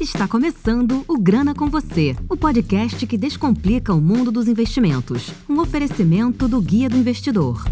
Está começando o Grana com Você, o podcast que descomplica o mundo dos investimentos. Um oferecimento do Guia do Investidor.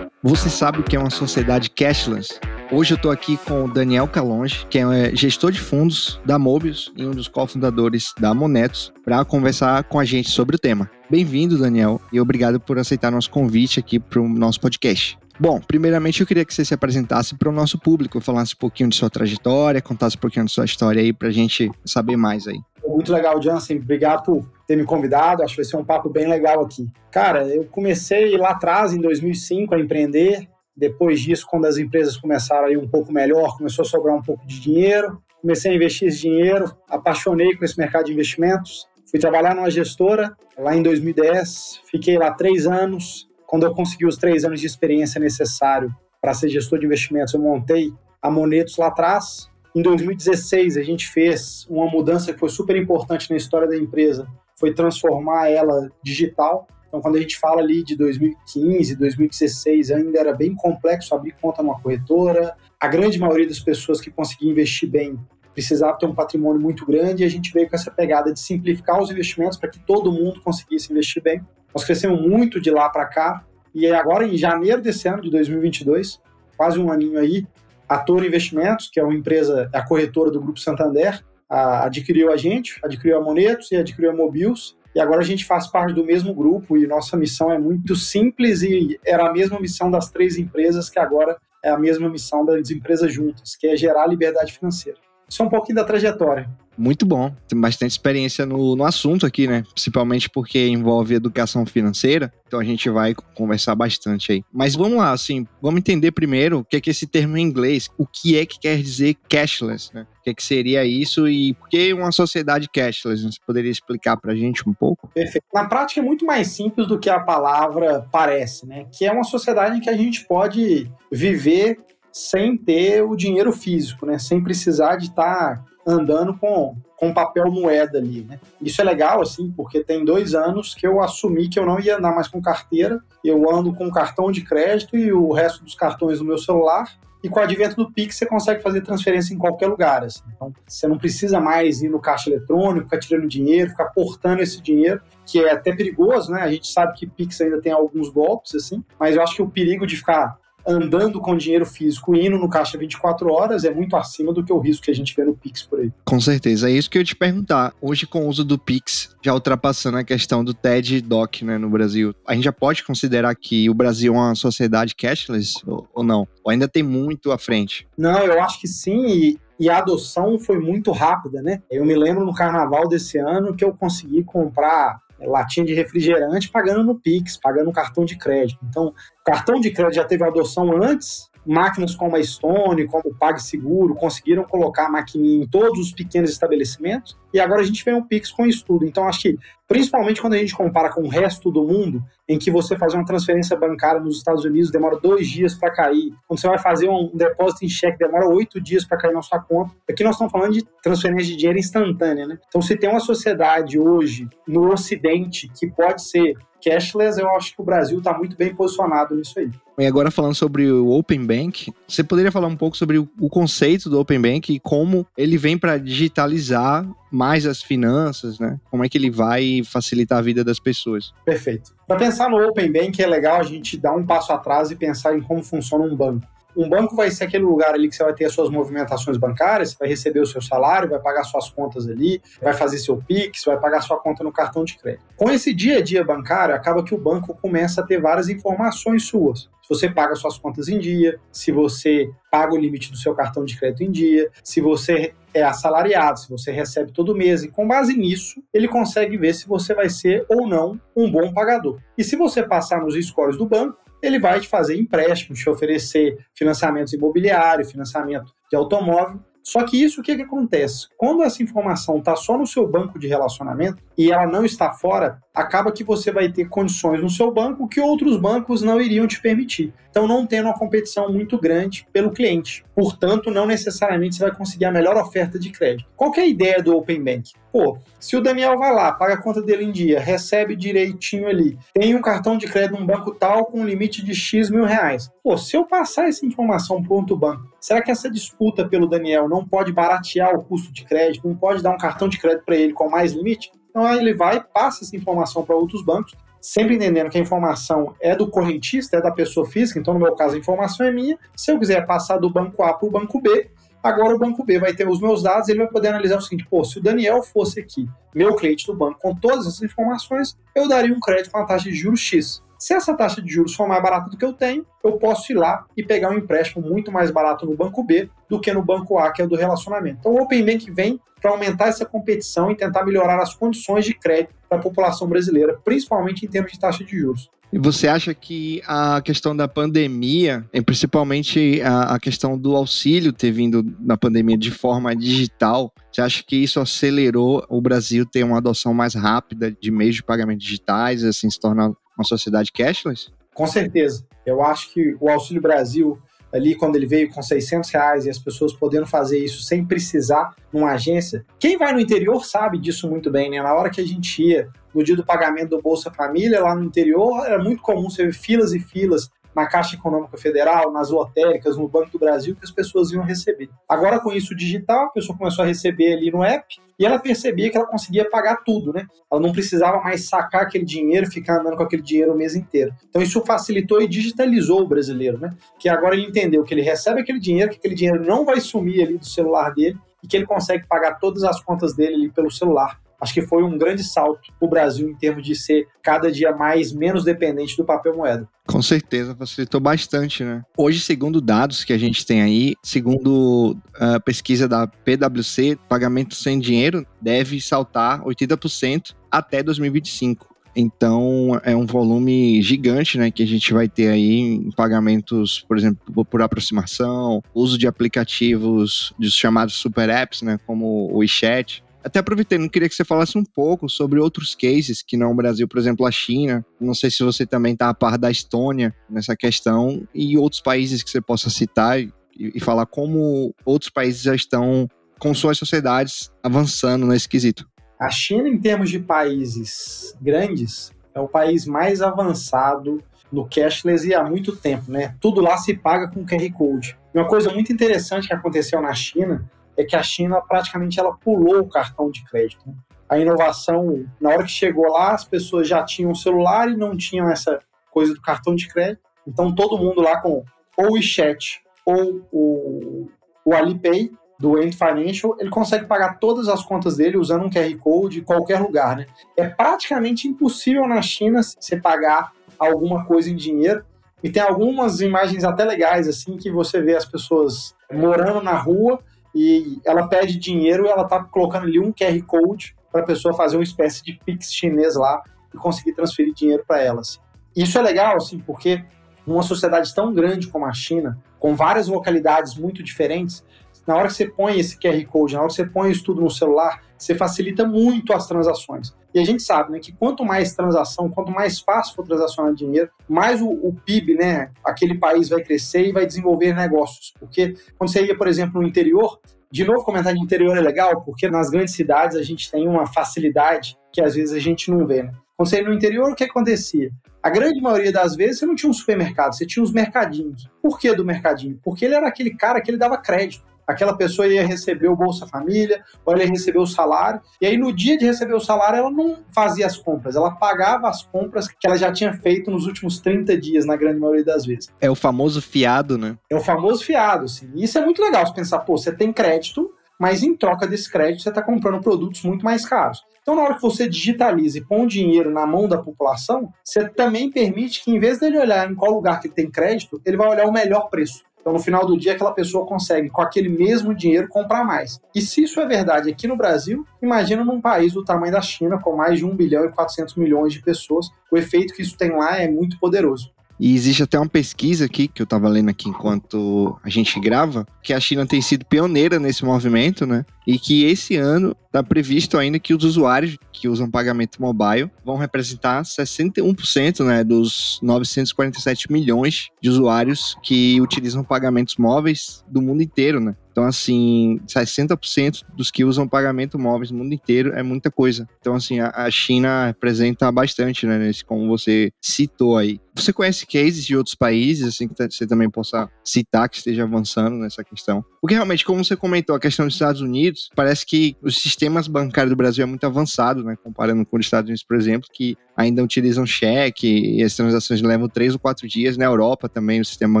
Você sabe o que é uma sociedade cashless? Hoje eu estou aqui com o Daniel Calonge, que é gestor de fundos da Mobius e um dos cofundadores da Monetos, para conversar com a gente sobre o tema. Bem-vindo, Daniel, e obrigado por aceitar nosso convite aqui para o nosso podcast. Bom, primeiramente eu queria que você se apresentasse para o nosso público, falasse um pouquinho de sua trajetória, contasse um pouquinho de sua história aí para a gente saber mais aí. Muito legal, Jansen. Obrigado por ter me convidado. Acho que vai ser um papo bem legal aqui. Cara, eu comecei lá atrás, em 2005, a empreender. Depois disso, quando as empresas começaram a ir um pouco melhor, começou a sobrar um pouco de dinheiro. Comecei a investir esse dinheiro, apaixonei com esse mercado de investimentos. Fui trabalhar numa gestora lá em 2010, fiquei lá três anos. Quando eu consegui os três anos de experiência necessário para ser gestor de investimentos, eu montei a Monetos lá atrás. Em 2016, a gente fez uma mudança que foi super importante na história da empresa, foi transformar ela digital. Então, quando a gente fala ali de 2015, 2016, ainda era bem complexo abrir conta numa corretora. A grande maioria das pessoas que conseguiam investir bem precisava ter um patrimônio muito grande e a gente veio com essa pegada de simplificar os investimentos para que todo mundo conseguisse investir bem. Nós crescemos muito de lá para cá e agora em janeiro desse ano de 2022, quase um aninho aí, a Toro Investimentos, que é uma empresa, é a corretora do Grupo Santander, adquiriu a gente, adquiriu a Monetos e adquiriu a Mobius e agora a gente faz parte do mesmo grupo e nossa missão é muito simples e era a mesma missão das três empresas que agora é a mesma missão das empresas juntas, que é gerar liberdade financeira. É um pouquinho da trajetória. Muito bom. Tem bastante experiência no, no assunto aqui, né? Principalmente porque envolve educação financeira. Então a gente vai conversar bastante aí. Mas vamos lá, assim, vamos entender primeiro o que é que esse termo em inglês, o que é que quer dizer cashless, né? O que é que seria isso e por que uma sociedade cashless? Você poderia explicar pra gente um pouco? Perfeito. Na prática é muito mais simples do que a palavra parece, né? Que é uma sociedade em que a gente pode viver sem ter o dinheiro físico, né? Sem precisar de estar tá andando com, com papel moeda ali, né? Isso é legal, assim, porque tem dois anos que eu assumi que eu não ia andar mais com carteira, eu ando com cartão de crédito e o resto dos cartões no meu celular, e com o advento do Pix você consegue fazer transferência em qualquer lugar. Assim. Então, você não precisa mais ir no caixa eletrônico, ficar tirando dinheiro, ficar portando esse dinheiro, que é até perigoso, né? A gente sabe que Pix ainda tem alguns golpes, assim, mas eu acho que o perigo de ficar andando com dinheiro físico e indo no caixa 24 horas é muito acima do que o risco que a gente vê no Pix por aí. Com certeza, é isso que eu ia te perguntar. Hoje, com o uso do Pix, já ultrapassando a questão do TED DOC né, no Brasil, a gente já pode considerar que o Brasil é uma sociedade cashless ou, ou não? Ou ainda tem muito à frente? Não, eu acho que sim, e, e a adoção foi muito rápida, né? Eu me lembro no carnaval desse ano que eu consegui comprar latinha de refrigerante pagando no Pix, pagando no cartão de crédito. Então, cartão de crédito já teve adoção antes, máquinas como a Stone, como o PagSeguro, conseguiram colocar a maquininha em todos os pequenos estabelecimentos, e agora a gente vê um Pix com isso tudo. Então, acho que, principalmente quando a gente compara com o resto do mundo, em que você fazer uma transferência bancária nos Estados Unidos demora dois dias para cair, quando você vai fazer um depósito em cheque demora oito dias para cair na sua conta. Aqui nós estamos falando de transferência de dinheiro instantânea, né? Então, se tem uma sociedade hoje no Ocidente que pode ser cashless, eu acho que o Brasil está muito bem posicionado nisso aí. E agora falando sobre o Open Bank, você poderia falar um pouco sobre o conceito do Open Bank e como ele vem para digitalizar mais as finanças, né? Como é que ele vai facilitar a vida das pessoas? Perfeito. Para pensar no Open Bank é legal a gente dar um passo atrás e pensar em como funciona um banco. Um banco vai ser aquele lugar ali que você vai ter as suas movimentações bancárias, você vai receber o seu salário, vai pagar suas contas ali, vai fazer seu Pix, vai pagar sua conta no cartão de crédito. Com esse dia a dia bancário, acaba que o banco começa a ter várias informações suas. Se você paga suas contas em dia, se você paga o limite do seu cartão de crédito em dia, se você é assalariado, se você recebe todo mês, e com base nisso, ele consegue ver se você vai ser ou não um bom pagador. E se você passar nos scores do banco, ele vai te fazer empréstimos, te oferecer financiamentos imobiliários, financiamento de automóvel. Só que isso o que, que acontece? Quando essa informação está só no seu banco de relacionamento e ela não está fora, acaba que você vai ter condições no seu banco que outros bancos não iriam te permitir. Então, não tendo uma competição muito grande pelo cliente. Portanto, não necessariamente você vai conseguir a melhor oferta de crédito. Qual é a ideia do Open Bank? Pô, se o Daniel vai lá, paga a conta dele em dia, recebe direitinho ali, tem um cartão de crédito num banco tal com um limite de X mil reais. Pô, se eu passar essa informação para outro banco, será que essa disputa pelo Daniel não pode baratear o custo de crédito, não pode dar um cartão de crédito para ele com mais limite? Então ele vai, passa essa informação para outros bancos, sempre entendendo que a informação é do correntista, é da pessoa física, então no meu caso a informação é minha. Se eu quiser passar do banco A para o banco B, agora o banco B vai ter os meus dados, ele vai poder analisar o seguinte: pô, se o Daniel fosse aqui, meu cliente do banco, com todas essas informações, eu daria um crédito com a taxa de juros X. Se essa taxa de juros for mais barata do que eu tenho, eu posso ir lá e pegar um empréstimo muito mais barato no banco B do que no banco A, que é o do relacionamento. Então o Open Bank vem para aumentar essa competição e tentar melhorar as condições de crédito para a população brasileira, principalmente em termos de taxa de juros. E você acha que a questão da pandemia, e principalmente a, questão do auxílio ter vindo na pandemia de forma digital, você acha que isso acelerou o Brasil ter uma adoção mais rápida de meios de pagamento digitais, assim, se tornar uma sociedade cashless? Com certeza. Eu acho que o Auxílio Brasil ali quando ele veio com 600 reais e as pessoas podendo fazer isso sem precisar numa agência. Quem vai no interior sabe disso muito bem, né? Na hora que a gente ia no dia do pagamento do Bolsa Família, lá no interior, era muito comum você ver filas e filas na Caixa Econômica Federal, nas lotéricas, no Banco do Brasil, que as pessoas iam receber. Agora, com isso digital, a pessoa começou a receber ali no app e ela percebia que ela conseguia pagar tudo, né? Ela não precisava mais sacar aquele dinheiro e ficar andando com aquele dinheiro o mês inteiro. Então, isso facilitou e digitalizou o brasileiro, né? Que agora ele entendeu que ele recebe aquele dinheiro, que aquele dinheiro não vai sumir ali do celular dele e que ele consegue pagar todas as contas dele ali pelo celular acho que foi um grande salto para o Brasil em termos de ser cada dia mais menos dependente do papel moeda. Com certeza, facilitou bastante, né? Hoje, segundo dados que a gente tem aí, segundo a pesquisa da PwC, pagamento sem dinheiro deve saltar 80% até 2025. Então, é um volume gigante, né, que a gente vai ter aí em pagamentos, por exemplo, por aproximação, uso de aplicativos dos chamados super apps, né, como o WeChat, até aproveitando, queria que você falasse um pouco sobre outros cases que não o Brasil, por exemplo, a China. Não sei se você também está a par da Estônia nessa questão e outros países que você possa citar e, e falar como outros países já estão com suas sociedades avançando nesse quesito. A China, em termos de países grandes, é o país mais avançado no cashless e há muito tempo, né? Tudo lá se paga com QR Code. Uma coisa muito interessante que aconteceu na China é que a China praticamente ela pulou o cartão de crédito. Né? A inovação, na hora que chegou lá, as pessoas já tinham celular e não tinham essa coisa do cartão de crédito. Então todo mundo lá com ou o WeChat ou o, o Alipay do Ant Financial, ele consegue pagar todas as contas dele usando um QR Code em qualquer lugar, né? É praticamente impossível na China você pagar alguma coisa em dinheiro. E tem algumas imagens até legais, assim, que você vê as pessoas morando na rua e ela pede dinheiro e ela tá colocando ali um QR Code para a pessoa fazer uma espécie de Pix chinês lá e conseguir transferir dinheiro para elas. Assim. Isso é legal, assim, porque numa sociedade tão grande como a China, com várias localidades muito diferentes, na hora que você põe esse QR Code, na hora que você põe isso tudo no celular, você facilita muito as transações. E a gente sabe né, que quanto mais transação, quanto mais fácil for transacionar dinheiro, mais o, o, PIB, né, aquele país vai crescer e vai desenvolver negócios. Porque quando você ia, por exemplo, no interior, de novo, comentar de interior é legal, porque nas grandes cidades a gente tem uma facilidade que às vezes a gente não vê. Né? Quando você ia no interior, o que acontecia? A grande maioria das vezes você não tinha um supermercado, você tinha os mercadinhos. Por que do mercadinho? Porque ele era aquele cara que ele dava crédito aquela pessoa ia receber o Bolsa Família, ou ela ia receber o salário, e aí no dia de receber o salário ela não fazia as compras, ela pagava as compras que ela já tinha feito nos últimos 30 dias, na grande maioria das vezes. É o famoso fiado, né? É o famoso fiado, sim. E isso é muito legal, você pensar, pô, você tem crédito, mas em troca desse crédito você está comprando produtos muito mais caros. Então, na hora que você digitaliza e põe dinheiro na mão da população, você também permite que, em vez dele olhar em qual lugar que ele tem crédito, ele vai olhar o melhor preço. Então, no final do dia, aquela pessoa consegue, com aquele mesmo dinheiro, comprar mais. E se isso é verdade aqui no Brasil, imagina num país do tamanho da China, com mais de 1 bilhão e 400 milhões de pessoas, o efeito que isso tem lá é muito poderoso. E existe até uma pesquisa aqui, que eu estava lendo aqui enquanto a gente grava, que a China tem sido pioneira nesse movimento, né? E que esse ano está previsto ainda que os usuários que usam pagamento mobile vão representar 61% né, dos 947 milhões de usuários que utilizam pagamentos móveis do mundo inteiro, né? Então, assim, 60% dos que usam pagamento móveis no mundo inteiro é muita coisa. Então, assim, a, China representa bastante, né, nesse, como você citou aí. Você conhece cases de outros países, assim, que você também possa citar que esteja avançando nessa questão? Porque realmente, como você comentou, a questão dos Estados Unidos, parece que os sistemas bancários do Brasil é muito avançado, né, comparando com os Estados Unidos, por exemplo, que ainda utilizam cheque e as transações levam três ou quatro dias. Na Europa também, o sistema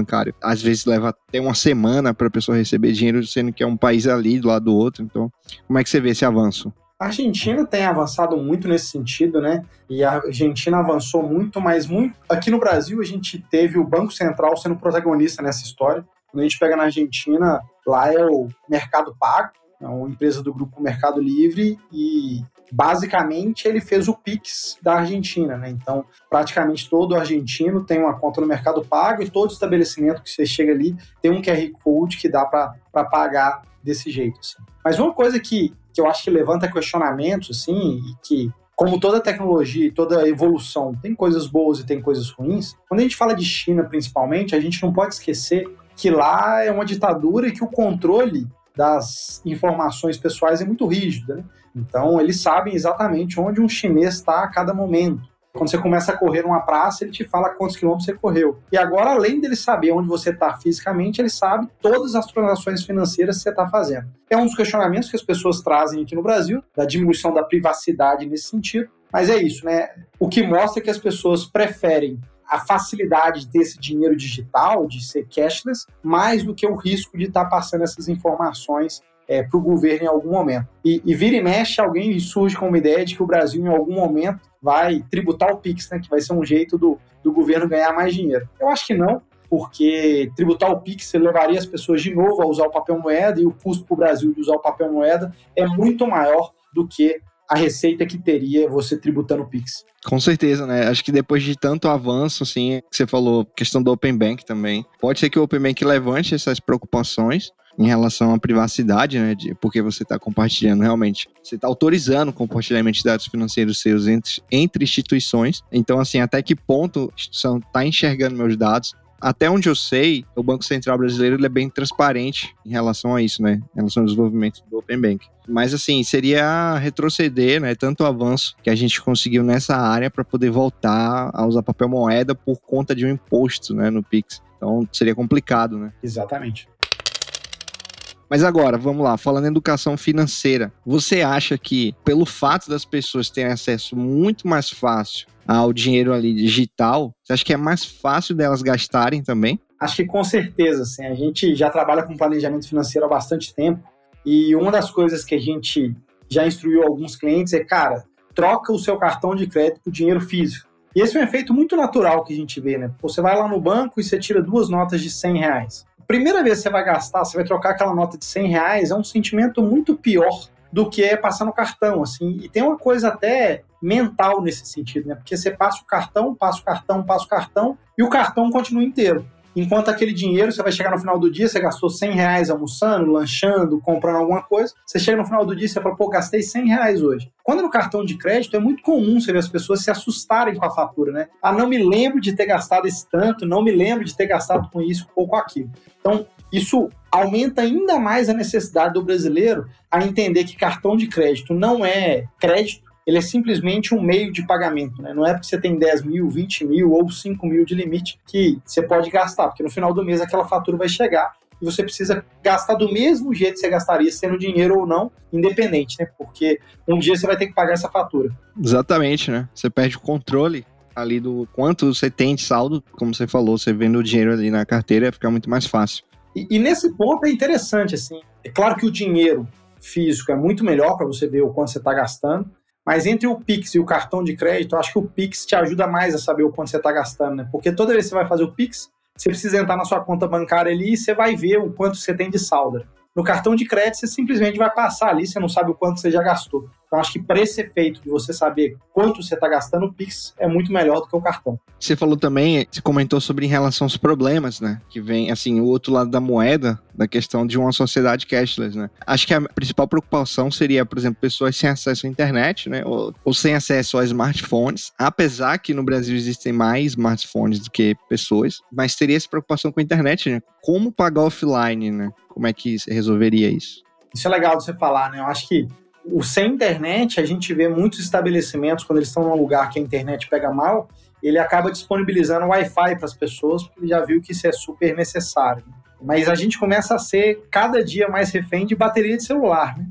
bancário, às vezes leva até uma semana para a pessoa receber dinheiro sendo que é um país ali do lado do outro. Então, como é que você vê esse avanço? A Argentina tem avançado muito nesse sentido, né? E a Argentina avançou muito, mas muito. Aqui no Brasil, a gente teve o Banco Central sendo protagonista nessa história. Quando a gente pega na Argentina, lá é o Mercado Pago, é uma empresa do grupo Mercado Livre, e basicamente ele fez o Pix da Argentina, né? Então, praticamente todo argentino tem uma conta no Mercado Pago e todo estabelecimento que você chega ali tem um QR Code que dá para pagar desse jeito. Assim. Mas uma coisa que, que eu acho que levanta questionamentos, assim, e que como toda tecnologia e toda evolução tem coisas boas e tem coisas ruins, quando a gente fala de China principalmente, a gente não pode esquecer que lá é uma ditadura e que o controle das informações pessoais é muito rígida. Né? Então, eles sabem exatamente onde um chinês está a cada momento. Quando você começa a correr numa praça, ele te fala quantos quilômetros você correu. E agora, além dele saber onde você está fisicamente, ele sabe todas as transações financeiras que você está fazendo. É um dos questionamentos que as pessoas trazem aqui no Brasil, da diminuição da privacidade nesse sentido. Mas é isso, né? O que mostra que as pessoas preferem a facilidade de ter esse dinheiro digital, de ser cashless, mais do que o risco de estar tá passando essas informações é, para o governo em algum momento. E, e, vira e mexe, alguém surge com uma ideia de que o Brasil, em algum momento, vai tributar o PIX, né, que vai ser um jeito do, do governo ganhar mais dinheiro. Eu acho que não, porque tributar o PIX levaria as pessoas de novo a usar o papel moeda e o custo para o Brasil de usar o papel moeda é muito maior do que a receita que teria você tributando o Pix. Com certeza, né? Acho que depois de tanto avanço, assim, que você falou, questão do Open Bank também, pode ser que o Open Bank levante essas preocupações em relação à privacidade, né? De, porque você está compartilhando realmente, você está autorizando o compartilhamento de dados financeiros seus entre, entre instituições. Então, assim, até que ponto a instituição está enxergando meus dados? Até onde eu sei, o Banco Central brasileiro é bem transparente em relação a isso, né? Em relação ao desenvolvimento do Open Bank. Mas assim, seria retroceder, né? Tanto o avanço que a gente conseguiu nessa área para poder voltar a usar papel moeda por conta de um imposto, né, no Pix. Então seria complicado, né? Exatamente. Mas agora, vamos lá, falando em educação financeira, você acha que pelo fato das pessoas terem acesso muito mais fácil ao dinheiro ali digital, você acha que é mais fácil delas gastarem também? Acho que com certeza, assim, a gente já trabalha com planejamento financeiro há bastante tempo e uma das coisas que a gente já instruiu alguns clientes é, cara, troca o seu cartão de crédito por dinheiro físico. E esse é um efeito muito natural que a gente vê, né? Você vai lá no banco e você tira duas notas de 100 reais. Primeira vez que você vai gastar, você vai trocar aquela nota de 100 reais, é um sentimento muito pior do que é passar no cartão, assim. E tem uma coisa até mental nesse sentido, né? Porque você passa o cartão, passa o cartão, passa o cartão e o cartão continua inteiro. Enquanto aquele dinheiro, você vai chegar no final do dia, você gastou 100 reais almoçando, lanchando, comprando alguma coisa, você chega no final do dia e você fala, pô, gastei 100 reais hoje. Quando no cartão de crédito, é muito comum você ver as pessoas se assustarem com a fatura, né? Ah, não me lembro de ter gastado esse tanto, não me lembro de ter gastado com isso ou com aquilo. Então, isso aumenta ainda mais a necessidade do brasileiro a entender que cartão de crédito não é crédito, ele é simplesmente um meio de pagamento. Né? Não é porque você tem 10 mil, 20 mil ou 5 mil de limite que você pode gastar, porque no final do mês aquela fatura vai chegar e você precisa gastar do mesmo jeito que você gastaria sendo dinheiro ou não, independente, né? Porque um dia você vai ter que pagar essa fatura. Exatamente, né? Você perde o controle ali do quanto você tem de saldo, como você falou, você vendo o dinheiro ali na carteira fica muito mais fácil. E, e nesse ponto é interessante, assim, é claro que o dinheiro físico é muito melhor para você ver o quanto você está gastando, mas entre o Pix e o cartão de crédito, eu acho que o Pix te ajuda mais a saber o quanto você está gastando, né? Porque toda vez que você vai fazer o Pix, você precisa entrar na sua conta bancária ali e você vai ver o quanto você tem de saldo. No cartão de crédito, você simplesmente vai passar ali, você não sabe o quanto você já gastou. Então, acho que para esse efeito de você saber quanto você está gastando, o Pix é muito melhor do que o cartão. Você falou também, você comentou sobre em relação aos problemas, né? Que vem, assim, o outro lado da moeda, da questão de uma sociedade cashless, né? Acho que a principal preocupação seria, por exemplo, pessoas sem acesso à internet, né? Ou, ou sem acesso a smartphones, apesar que no Brasil existem mais smartphones do que pessoas, mas teria essa preocupação com a internet, né? Como pagar offline, né? Como é que você resolveria isso? Isso é legal de você falar, né? Eu acho que o sem internet, a gente vê muitos estabelecimentos, quando eles estão num lugar que a internet pega mal, ele acaba disponibilizando Wi-Fi para as pessoas, porque ele já viu que isso é super necessário. Mas a gente começa a ser cada dia mais refém de bateria de celular, né?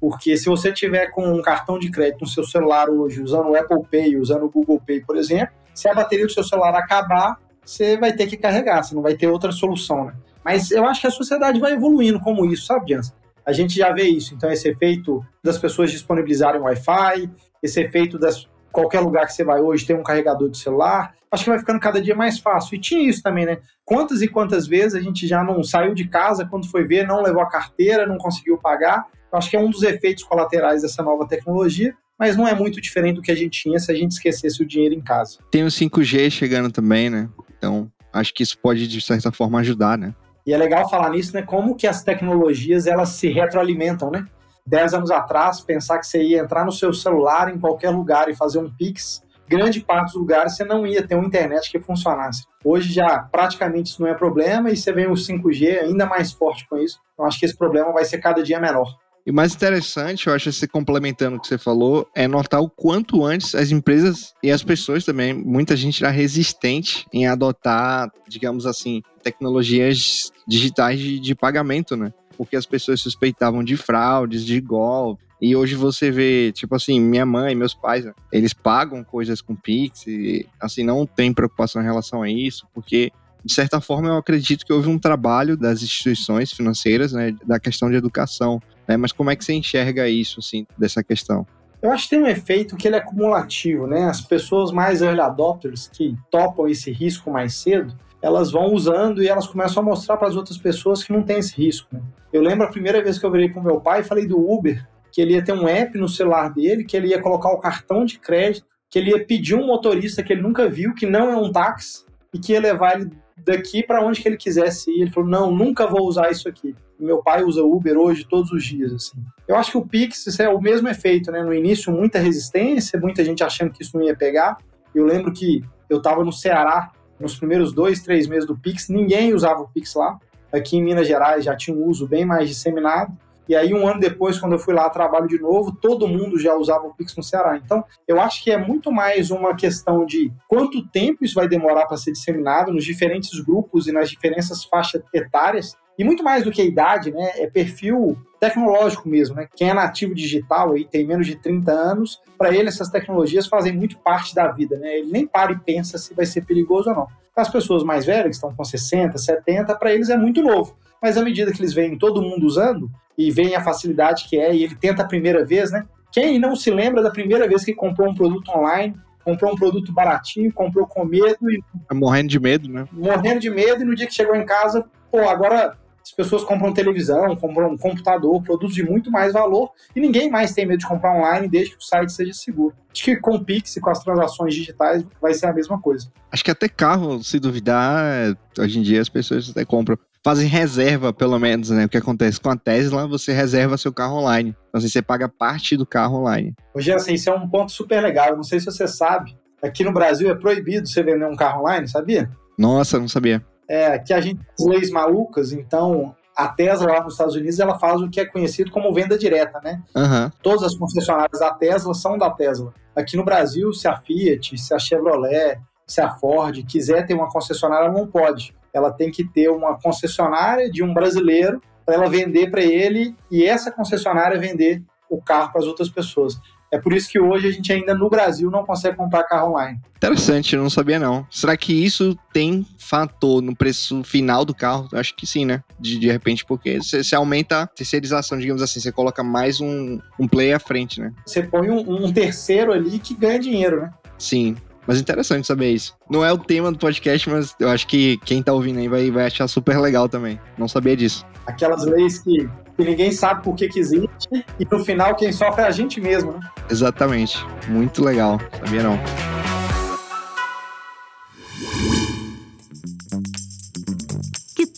Porque se você tiver com um cartão de crédito no seu celular hoje, usando o Apple Pay, usando o Google Pay, por exemplo, se a bateria do seu celular acabar, você vai ter que carregar, você não vai ter outra solução, né? Mas eu acho que a sociedade vai evoluindo como isso, sabe, Jansen? A gente já vê isso. Então, esse efeito das pessoas disponibilizarem Wi-Fi, esse efeito das qualquer lugar que você vai hoje tem um carregador de celular. Acho que vai ficando cada dia mais fácil. E tinha isso também, né? Quantas e quantas vezes a gente já não saiu de casa quando foi ver, não levou a carteira, não conseguiu pagar. Acho que é um dos efeitos colaterais dessa nova tecnologia, mas não é muito diferente do que a gente tinha se a gente esquecesse o dinheiro em casa. Tem o 5G chegando também, né? Então, acho que isso pode, de certa forma, ajudar, né? E é legal falar nisso, né? Como que as tecnologias elas se retroalimentam, né? Dez anos atrás, pensar que você ia entrar no seu celular em qualquer lugar e fazer um Pix, grande parte dos lugares você não ia ter uma internet que funcionasse. Hoje já praticamente isso não é problema e você vem o 5G ainda mais forte com isso. Então acho que esse problema vai ser cada dia menor. E mais interessante, eu acho, se complementando o que você falou, é notar o quanto antes as empresas e as pessoas também, muita gente era resistente em adotar, digamos assim, tecnologias digitais de, de pagamento, né? Porque as pessoas suspeitavam de fraudes, de golpe. E hoje você vê, tipo assim, minha mãe, meus pais, eles pagam coisas com Pix e, assim, não tem preocupação em relação a isso, porque de certa forma, eu acredito que houve um trabalho das instituições financeiras, né, da questão de educação, né, mas como é que você enxerga isso, assim, dessa questão? Eu acho que tem um efeito que ele é acumulativo, né? As pessoas mais early adopters que topam esse risco mais cedo, elas vão usando e elas começam a mostrar para as outras pessoas que não tem esse risco. Né? Eu lembro a primeira vez que eu virei o meu pai e falei do Uber, que ele ia ter um app no celular dele, que ele ia colocar o cartão de crédito, que ele ia pedir um motorista que ele nunca viu, que não é um táxi, e que ia levar ele daqui para onde que ele quisesse ir. Ele falou: não, nunca vou usar isso aqui. Meu pai usa Uber hoje todos os dias. Assim. Eu acho que o Pix é o mesmo efeito, né? No início, muita resistência, muita gente achando que isso não ia pegar. Eu lembro que eu estava no Ceará nos primeiros dois, três meses do Pix, ninguém usava o Pix lá. Aqui em Minas Gerais já tinha um uso bem mais disseminado. E aí, um ano depois, quando eu fui lá trabalho de novo, todo mundo já usava o Pix no Ceará. Então, eu acho que é muito mais uma questão de quanto tempo isso vai demorar para ser disseminado nos diferentes grupos e nas diferentes faixas etárias. E muito mais do que a idade, né? É perfil tecnológico mesmo, né? Quem é nativo digital aí tem menos de 30 anos, para ele essas tecnologias fazem muito parte da vida, né? Ele nem para e pensa se vai ser perigoso ou não. As pessoas mais velhas, que estão com 60, 70, para eles é muito novo. Mas à medida que eles veem todo mundo usando, e veem a facilidade que é, e ele tenta a primeira vez, né? Quem não se lembra da primeira vez que comprou um produto online, comprou um produto baratinho, comprou com medo e. Tá morrendo de medo, né? Morrendo de medo, e no dia que chegou em casa, pô, agora as pessoas compram televisão, compram um computador, produtos de muito mais valor, e ninguém mais tem medo de comprar online desde que o site seja seguro. Acho que com o Pix e com as transações digitais vai ser a mesma coisa. Acho que até carro, se duvidar, hoje em dia as pessoas até compram fazem reserva, pelo menos, né? O que acontece com a Tesla, você reserva seu carro online. Então, assim, você paga parte do carro online. Hoje, assim, isso é um ponto super legal. Eu não sei se você sabe, aqui no Brasil é proibido você vender um carro online, sabia? Nossa, não sabia. É, aqui a gente tem leis malucas, então a Tesla lá nos Estados Unidos ela faz o que é conhecido como venda direta, né? Uhum. Todas as concessionárias da Tesla são da Tesla. Aqui no Brasil, se a Fiat, se a Chevrolet, se a Ford quiser ter uma concessionária, não pode ela tem que ter uma concessionária de um brasileiro para ela vender para ele e essa concessionária vender o carro para as outras pessoas. É por isso que hoje a gente ainda no Brasil não consegue comprar carro online. Interessante, eu não sabia não. Será que isso tem fator no preço final do carro? Eu acho que sim, né? De, de repente, porque você aumenta a terceirização, digamos assim, você coloca mais um, um play à frente, né? Você põe um, um terceiro ali que ganha dinheiro, né? Sim, Mas interessante saber isso. Não é o tema do podcast, mas eu acho que quem tá ouvindo aí vai, vai achar super legal também. Não sabia disso. Aquelas leis que, que ninguém sabe por que, que existe e no final quem sofre é a gente mesmo, né? Exatamente. Muito legal. Sabia não.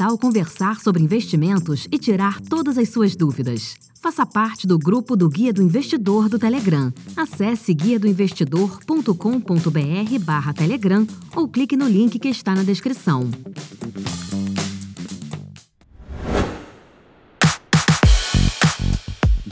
Tal conversar sobre investimentos e tirar todas as suas dúvidas? Faça parte do grupo do Guia do Investidor do Telegram. Acesse guiadoinvestidor.com.br barra Telegram ou clique no link que está na descrição.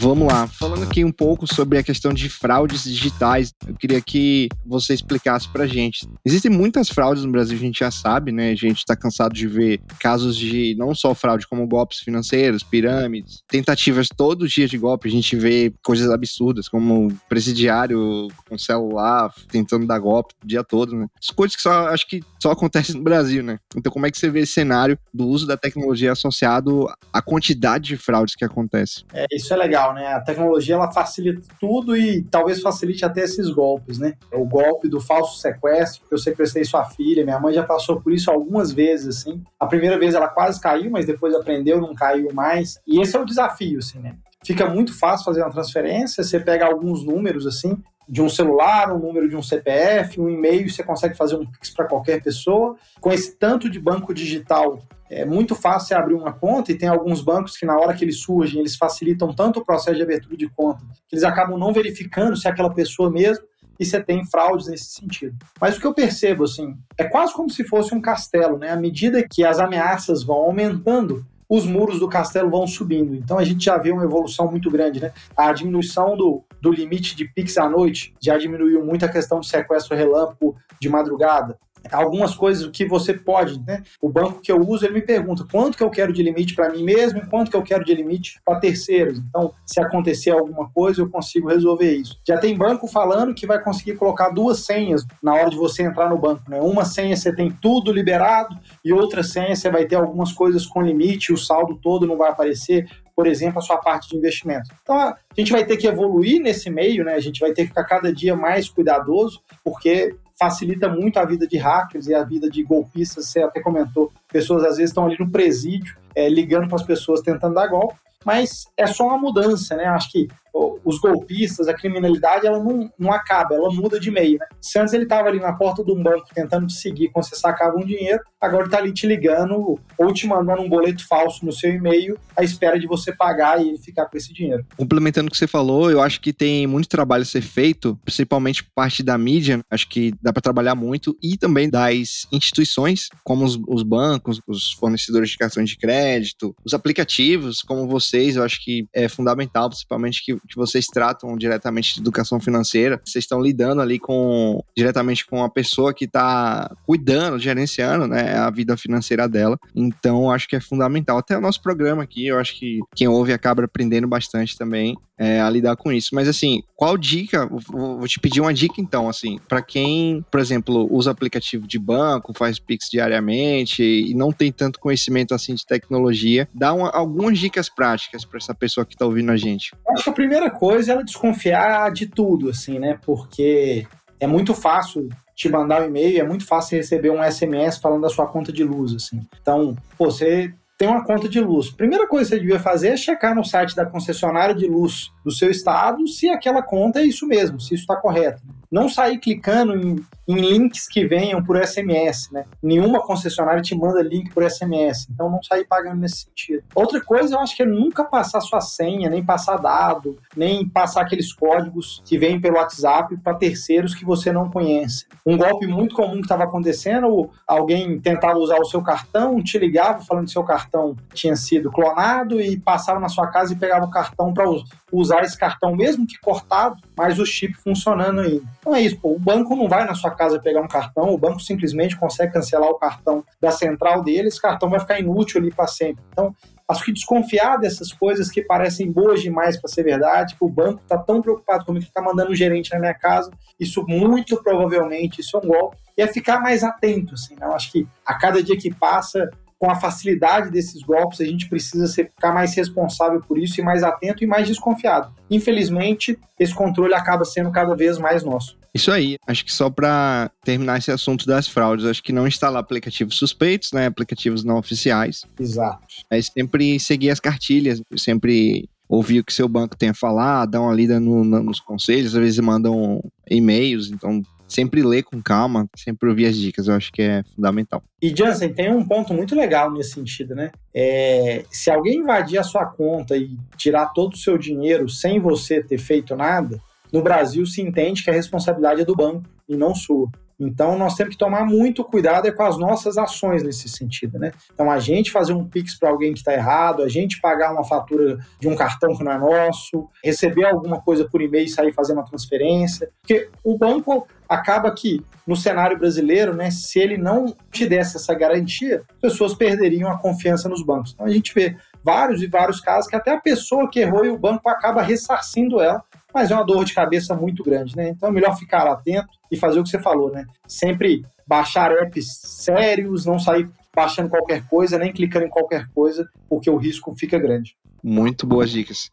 Vamos lá. Falando aqui um pouco sobre a questão de fraudes digitais, eu queria que você explicasse pra gente. Existem muitas fraudes no Brasil, a gente já sabe, né? A gente tá cansado de ver casos de não só fraude, como golpes financeiros, pirâmides, tentativas todo dia de golpe. A gente vê coisas absurdas, como presidiário com celular tentando dar golpe o dia todo, né? As coisas que só acho que só acontecem no Brasil, né? Então, como é que você vê esse cenário do uso da tecnologia associado à quantidade de fraudes que acontece? É, isso é legal né? A tecnologia ela facilita tudo e talvez facilite até esses golpes, né? O golpe do falso sequestro, que eu sequestrei sua filha, minha mãe já passou por isso algumas vezes, assim. A primeira vez ela quase caiu, mas depois aprendeu, não caiu mais. E esse é o desafio, assim, né? Fica muito fácil fazer uma transferência, você pega alguns números, assim, de um celular, um número de um CPF, um e-mail, você consegue fazer um Pix para qualquer pessoa. Com esse tanto de banco digital, é muito fácil abrir uma conta e tem alguns bancos que na hora que eles surgem, eles facilitam tanto o processo de abertura de conta, que eles acabam não verificando se é aquela pessoa mesmo e você tem fraudes nesse sentido. Mas o que eu percebo, assim, é quase como se fosse um castelo, né? À medida que as ameaças vão aumentando, os muros do castelo vão subindo. Então a gente já vê uma evolução muito grande, né? A diminuição do, do limite de Pix à noite já diminuiu muito a questão do sequestro relâmpago de madrugada algumas coisas que você pode, né? O banco que eu uso, ele me pergunta quanto que eu quero de limite para mim mesmo e quanto que eu quero de limite para terceiros. Então, se acontecer alguma coisa, eu consigo resolver isso. Já tem banco falando que vai conseguir colocar duas senhas na hora de você entrar no banco, né? Uma senha você tem tudo liberado e outra senha você vai ter algumas coisas com limite, o saldo todo não vai aparecer, por exemplo, a sua parte de investimento. Então, a gente vai ter que evoluir nesse meio, né? A gente vai ter que ficar cada dia mais cuidadoso, porque facilita muito a vida de hackers e a vida de golpistas. Você até comentou, pessoas às vezes estão ali no presídio, é, ligando para as pessoas tentando dar golpe, mas é só uma mudança, né? Acho que os golpistas, a criminalidade, ela não, não acaba, ela muda de meio, né? Se antes ele estava ali na porta de um banco tentando te seguir quando você sacava um dinheiro, agora ele está ali te ligando ou te mandando um boleto falso no seu e-mail à espera de você pagar e ele ficar com esse dinheiro. Complementando o que você falou, eu acho que tem muito trabalho a ser feito, principalmente parte da mídia, acho que dá para trabalhar muito, e também das instituições, como os, os bancos, os fornecedores de cartões de crédito, os aplicativos, como vocês, eu acho que é fundamental, principalmente que que vocês tratam diretamente de educação financeira, vocês estão lidando ali com diretamente com a pessoa que está cuidando, gerenciando, né, a vida financeira dela. Então, acho que é fundamental. Até o nosso programa aqui, eu acho que quem ouve acaba aprendendo bastante também é, a lidar com isso. Mas assim, qual dica? Vou te pedir uma dica então, assim, para quem, por exemplo, usa aplicativo de banco, faz Pix diariamente e não tem tanto conhecimento assim de tecnologia, dá uma, algumas dicas práticas para essa pessoa que está ouvindo a gente. Acho que a primeira coisa é ela desconfiar de tudo, assim, né? Porque é muito fácil te mandar um e-mail, é muito fácil receber um SMS falando da sua conta de luz, assim. Então, pô, você tem uma conta de luz. Primeira coisa que você devia fazer é checar no site da concessionária de luz do seu estado se aquela conta é isso mesmo, se isso está correto. Não sair clicando em, em, links que venham por SMS, né? Nenhuma concessionária te manda link por SMS, então não sair pagando nesse sentido. Outra coisa, eu acho que é nunca passar sua senha, nem passar dado, nem passar aqueles códigos que vêm pelo WhatsApp para terceiros que você não conhece. Um golpe muito comum que estava acontecendo, alguém tentava usar o seu cartão, te ligava falando que seu cartão tinha sido clonado e passava na sua casa e pegava o cartão para usar esse cartão, mesmo que cortado, mas o chip funcionando ainda. Então é isso, pô, o banco não vai na sua casa pegar um cartão, o banco simplesmente consegue cancelar o cartão da central dele, esse cartão vai ficar inútil ali para sempre. Então, acho que desconfiar dessas coisas que parecem boas demais para ser verdade, que o banco está tão preocupado comigo que está mandando um gerente na minha casa, isso muito provavelmente isso é um golpe, e é ficar mais atento, assim, né? Acho que a cada dia que passa com a facilidade desses golpes, a gente precisa ficar mais responsável por isso e mais atento e mais desconfiado. Infelizmente, esse controle acaba sendo cada vez mais nosso. Isso aí. Acho que só para terminar esse assunto das fraudes, acho que não instalar aplicativos suspeitos, né? Aplicativos não oficiais. Exato. É sempre seguir as cartilhas, sempre ouvir o que seu banco tem a falar, dar uma lida no, no, nos conselhos, às vezes mandam e-mails, então sempre ler com calma, sempre ouvir as dicas, eu acho que é fundamental. E Jansen, tem um ponto muito legal nesse sentido, né? É, se alguém invadir a sua conta e tirar todo o seu dinheiro sem você ter feito nada, no Brasil se entende que a responsabilidade é do banco e não sua. Então, nós temos que tomar muito cuidado é com as nossas ações nesse sentido, né? Então, a gente fazer um Pix para alguém que está errado, a gente pagar uma fatura de um cartão que não é nosso, receber alguma coisa por e-mail e sair fazer uma transferência. Porque o banco acaba que, no cenário brasileiro, né, se ele não te desse essa garantia, pessoas perderiam a confiança nos bancos. Então, a gente vê vários e vários casos que até a pessoa que errou e o banco acaba ressarcindo ela mas é uma dor de cabeça muito grande, né? Então é melhor ficar atento e fazer o que você falou, né? Sempre baixar apps sérios, não sair baixando qualquer coisa, nem clicando em qualquer coisa, porque o risco fica grande. Muito boas dicas.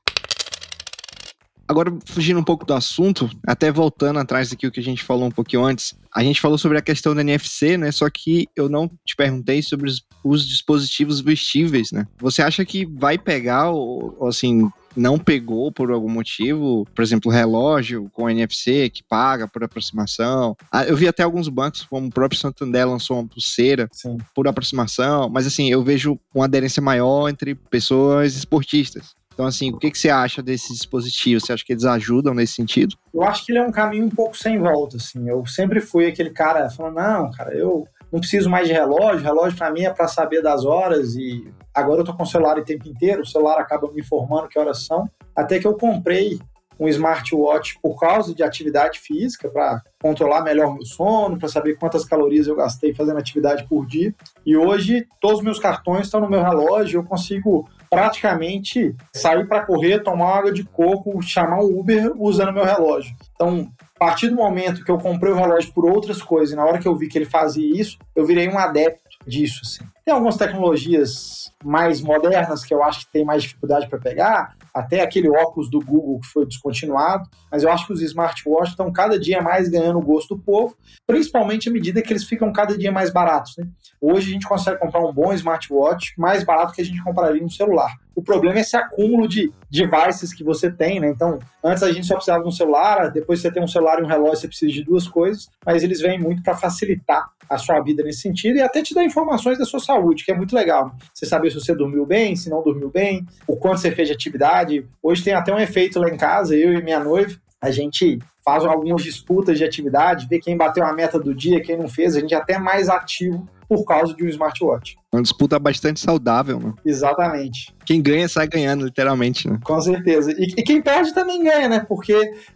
Agora, fugindo um pouco do assunto, até voltando atrás daquilo que a gente falou um pouquinho antes, a gente falou sobre a questão da NFC, né? Só que eu não te perguntei sobre os, os dispositivos vestíveis, né? Você acha que vai pegar, ou assim, não pegou por algum motivo, por exemplo, relógio com NFC que paga por aproximação. Ah, eu vi até alguns bancos, como o próprio Santander lançou uma pulseira Sim. por aproximação, mas assim, eu vejo uma aderência maior entre pessoas esportistas. Então, assim, o que, que você acha desses dispositivos? Você acha que eles ajudam nesse sentido? Eu acho que ele é um caminho um pouco sem volta, assim. Eu sempre fui aquele cara falando, não, cara, eu não preciso mais de relógio, relógio para mim é para saber das horas e Agora eu tô com o celular o tempo inteiro, o celular acaba me informando que horas são. Até que eu comprei um smartwatch por causa de atividade física, para controlar melhor meu sono, para saber quantas calorias eu gastei fazendo atividade por dia. E hoje todos os meus cartões estão no meu relógio, eu consigo praticamente sair para correr, tomar água de coco, chamar um Uber usando meu relógio. Então, a partir do momento que eu comprei o relógio por outras coisas, e na hora que eu vi que ele fazia isso, eu virei um adepto disso. Assim. Tem algumas tecnologias mais modernas que eu acho que tem mais dificuldade para pegar, até aquele óculos do Google que foi descontinuado, mas eu acho que os smartwatches estão cada dia mais ganhando o gosto do povo, principalmente à medida que eles ficam cada dia mais baratos. Né? Hoje a gente consegue comprar um bom smartwatch mais barato que a gente compraria um celular. O problema é esse acúmulo de devices que você tem, né? Então, antes a gente só precisava de um celular, depois você tem um celular e um relógio, você precisa de duas coisas, mas eles vêm muito para facilitar a sua vida nesse sentido e até te dar informações da sua saúde, que é muito legal. Você saber se você dormiu bem, se não dormiu bem, o quanto você fez de atividade. Hoje tem até um efeito lá em casa, eu e minha noiva, a gente faz algumas disputas de atividade, vê quem bateu a meta do dia, quem não fez, a gente é até mais ativo por causa de um smartwatch. Uma disputa bastante saudável, né? Exatamente. Quem ganha sai ganhando, literalmente, né? Com certeza. E, e quem perde também ganha, né? Porque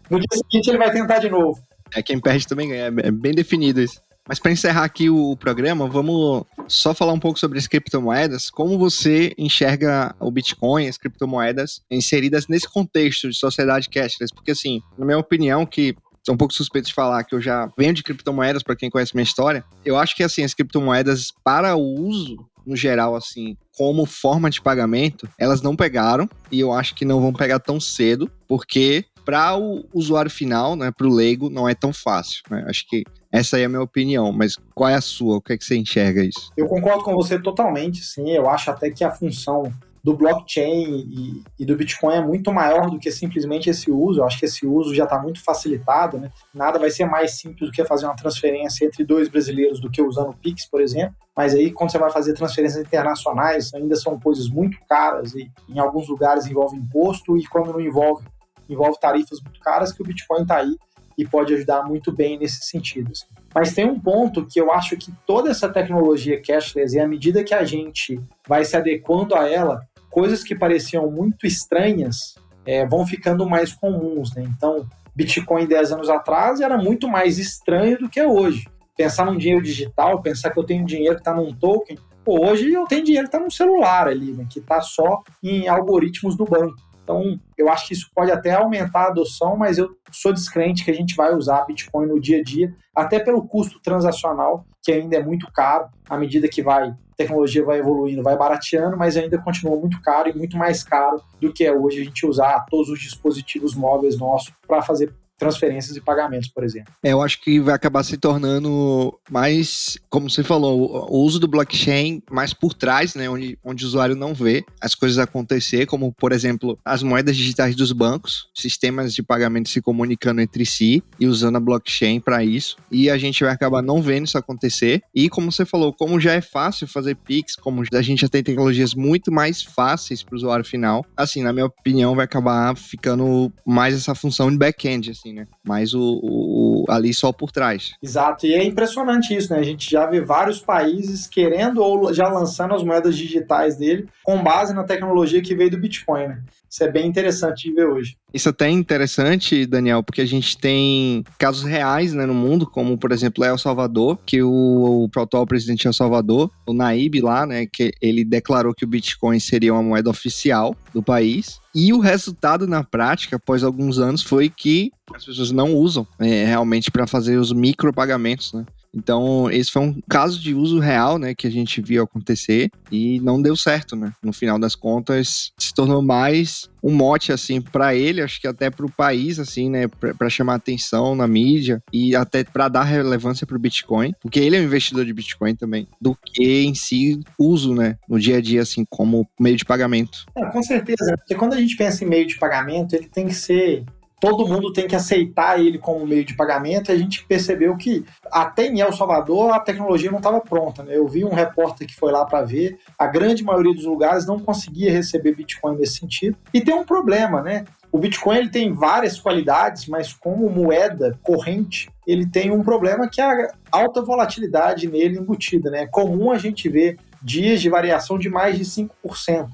no dia seguinte ele vai tentar de novo. É, quem perde também ganha. É bem definido isso. Mas para encerrar aqui o programa, vamos só falar um pouco sobre as criptomoedas. Como você enxerga o Bitcoin, as criptomoedas inseridas nesse contexto de sociedade cashless? Porque, assim, na minha opinião, que sou um pouco suspeito de falar que eu já venho de criptomoedas, para quem conhece minha história. Eu acho que, assim, as criptomoedas, para o uso, no geral, assim, como forma de pagamento, elas não pegaram e eu acho que não vão pegar tão cedo, porque para o usuário final, né, para o leigo, não é tão fácil. Né? Acho que essa aí é a minha opinião, mas qual é a sua? O que é que você enxerga isso? Eu concordo com você totalmente, sim. Eu acho até que a função do blockchain e, e, do Bitcoin é muito maior do que simplesmente esse uso. Eu acho que esse uso já está muito facilitado, né? Nada vai ser mais simples do que fazer uma transferência entre dois brasileiros do que usando o Pix, por exemplo. Mas aí, quando você vai fazer transferências internacionais, ainda são coisas muito caras e em alguns lugares envolve imposto e quando não envolve, envolve tarifas muito caras que o Bitcoin está aí e pode ajudar muito bem nesse sentido. Assim. Mas tem um ponto que eu acho que toda essa tecnologia cashless, e à medida que a gente vai se adequando a ela, coisas que pareciam muito estranhas é, vão ficando mais comuns. Né? Então, Bitcoin 10 anos atrás era muito mais estranho do que é hoje. Pensar num dinheiro digital, pensar que eu tenho dinheiro que está num token, Pô, hoje eu tenho dinheiro que está num celular ali, né, que está só em algoritmos do banco. Então, eu acho que isso pode até aumentar a adoção, mas eu sou descrente que a gente vai usar Bitcoin no dia a dia, até pelo custo transacional, que ainda é muito caro, à medida que vai a tecnologia vai evoluindo, vai barateando, mas ainda continua muito caro e muito mais caro do que é hoje a gente usar todos os dispositivos móveis nossos para fazer transferências e pagamentos, por exemplo. É, eu acho que vai acabar se tornando mais, como você falou, o uso do blockchain mais por trás, né, onde, onde o usuário não vê as coisas acontecer, como, por exemplo, as moedas digitais dos bancos, sistemas de pagamento se comunicando entre si e usando a blockchain para isso. E a gente vai acabar não vendo isso acontecer. E como você falou, como já é fácil fazer Pix, como a gente já tem tecnologias muito mais fáceis para o usuário final, assim, na minha opinião, vai acabar ficando mais essa função de back-end, assim, assim, né? Mas o, o, ali só por trás. Exato, e é impressionante isso, né? A gente já vê vários países querendo ou já lançando as moedas digitais dele com base na tecnologia que veio do Bitcoin, né? Isso é bem interessante de ver hoje. Isso até é interessante, Daniel, porque a gente tem casos reais né, no mundo, como por exemplo El Salvador, que o, o atual presidente de El Salvador, o Naib lá, né, que ele declarou que o Bitcoin seria uma moeda oficial do país. E o resultado na prática, após alguns anos, foi que as pessoas não usam é, realmente para fazer os micropagamentos, né? Então, esse foi um caso de uso real, né, que a gente viu acontecer e não deu certo, né? No final das contas, se tornou mais um mote assim para ele, acho que até para o país assim, né, para chamar atenção na mídia e até para dar relevância para o Bitcoin, porque ele é um investidor de Bitcoin também, do que em si uso, né, no dia a dia assim como meio de pagamento. É, com certeza, porque quando a gente pensa em meio de pagamento, ele tem que ser todo mundo tem que aceitar ele como meio de pagamento e a gente percebeu que até em El Salvador a tecnologia não estava pronta. Né? Eu vi um repórter que foi lá para ver, a grande maioria dos lugares não conseguia receber Bitcoin nesse sentido. E tem um problema, né? O Bitcoin ele tem várias qualidades, mas como moeda corrente, ele tem um problema que é a alta volatilidade nele embutida. Né? É comum a gente ver dias de variação de mais de 5%.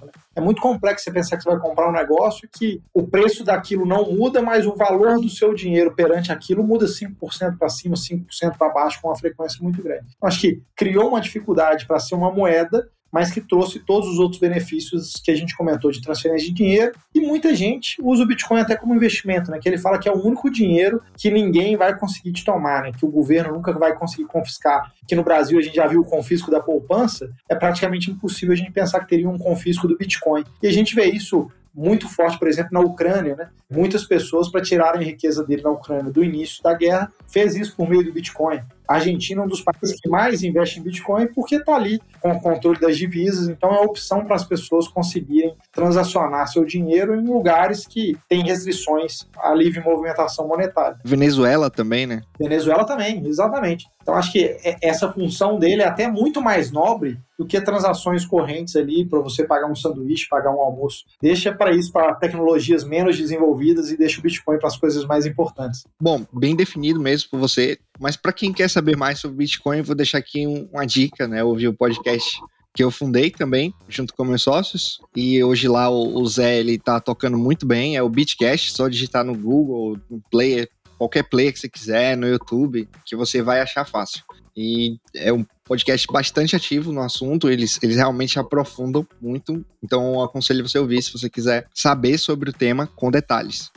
Né? é muito complexo você pensar que você vai comprar um negócio que o preço daquilo não muda, mas o valor do seu dinheiro perante aquilo muda 5% para cima, 5% para baixo, com uma frequência muito grande. Acho que criou uma dificuldade para ser uma moeda mas que trouxe todos os outros benefícios que a gente comentou de transferência de dinheiro. E muita gente usa o Bitcoin até como investimento, né? Que ele fala que é o único dinheiro que ninguém vai conseguir te tomar, né? Que o governo nunca vai conseguir confiscar. Que no Brasil a gente já viu o confisco da poupança, é praticamente impossível a gente pensar que teria um confisco do Bitcoin. E a gente vê isso muito forte, por exemplo, na Ucrânia, né? Muitas pessoas, para tirarem riqueza dele na Ucrânia do início da guerra, fez isso por meio do Bitcoin. A Argentina é um dos países que mais investe em Bitcoin porque está ali com o controle das divisas, então é opção para as pessoas conseguirem transacionar seu dinheiro em lugares que têm restrições à livre movimentação monetária. Venezuela também, né? Venezuela também, exatamente. Então acho que é, essa função dele é até muito mais nobre do que transações correntes ali para você pagar um sanduíche, pagar um almoço. Deixa para isso para tecnologias menos desenvolvidas e deixa o Bitcoin para as coisas mais importantes. Bom, bem definido mesmo por você. Mas para quem quer saber mais sobre Bitcoin, vou deixar aqui uma dica, né? Ouvir o podcast que eu fundei também, junto com meus sócios. E hoje lá o, Zé, ele tá tocando muito bem. É o Bitcast, só digitar no Google, no Player, qualquer player que você quiser, no YouTube, que você vai achar fácil. E é um podcast bastante ativo no assunto, eles, eles realmente aprofundam muito. Então, aconselho você a ouvir se você quiser saber sobre o tema com detalhes.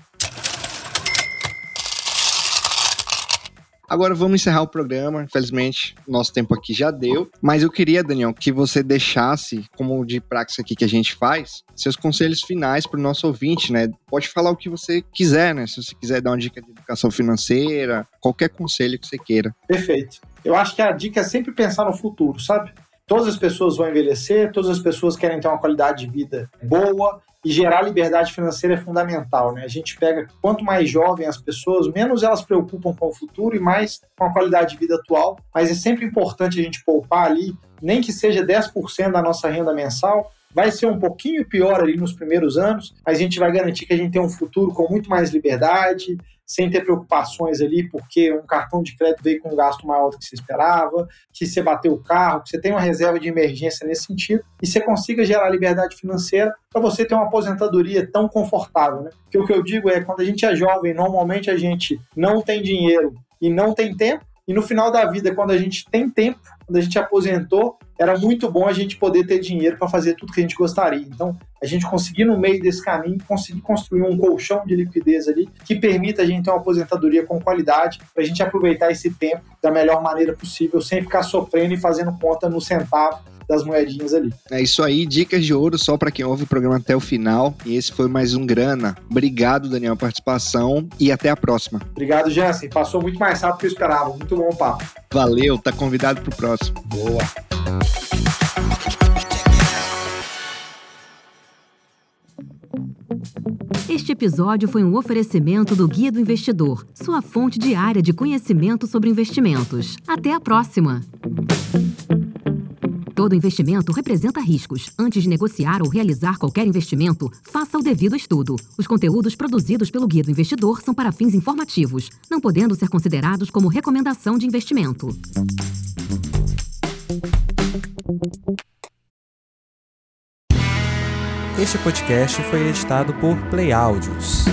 Agora vamos encerrar o programa. Infelizmente, nosso tempo aqui já deu. Mas eu queria, Daniel, que você deixasse, como de praxe aqui que a gente faz, seus conselhos finais para o nosso ouvinte, né? Pode falar o que você quiser, né? Se você quiser dar uma dica de educação financeira, qualquer conselho que você queira. Perfeito. Eu acho que a dica é sempre pensar no futuro, sabe? Todas as pessoas vão envelhecer, todas as pessoas querem ter uma qualidade de vida boa e gerar liberdade financeira é fundamental, né? A gente pega quanto mais jovem as pessoas, menos elas preocupam com o futuro e mais com a qualidade de vida atual, mas é sempre importante a gente poupar ali, nem que seja 10% da nossa renda mensal, vai ser um pouquinho pior ali nos primeiros anos, mas a gente vai garantir que a gente tem um futuro com muito mais liberdade, sem ter preocupações ali, porque um cartão de crédito veio com um gasto maior do que você esperava, que você bateu o carro, que você tem uma reserva de emergência nesse sentido, e você consiga gerar liberdade financeira para você ter uma aposentadoria tão confortável. Né? Porque o que eu digo é, quando a gente é jovem, normalmente a gente não tem dinheiro e não tem tempo, E no final da vida, quando a gente tem tempo, quando a gente aposentou, era muito bom a gente poder ter dinheiro para fazer tudo que a gente gostaria. Então, a gente conseguir no meio desse caminho, conseguir construir um colchão de liquidez ali que permita a gente ter uma aposentadoria com qualidade, para a gente aproveitar esse tempo da melhor maneira possível, sem ficar sofrendo e fazendo conta no centavo das moedinhas ali. É isso aí, dicas de ouro só para quem ouve o programa até o final. E esse foi mais um Grana. Obrigado, Daniel, pela participação e até a próxima. Obrigado, Jansen. Passou muito mais rápido do que eu esperava. Muito bom o papo. Valeu, tá convidado pro próximo. Boa. Este episódio foi um oferecimento do Guia do Investidor, sua fonte diária de conhecimento sobre investimentos. Até a próxima! Todo investimento representa riscos. Antes de negociar ou realizar qualquer investimento, faça o devido estudo. Os conteúdos produzidos pelo Guia do Investidor são para fins informativos, não podendo ser considerados como recomendação de investimento. Este podcast foi editado por Play Áudios.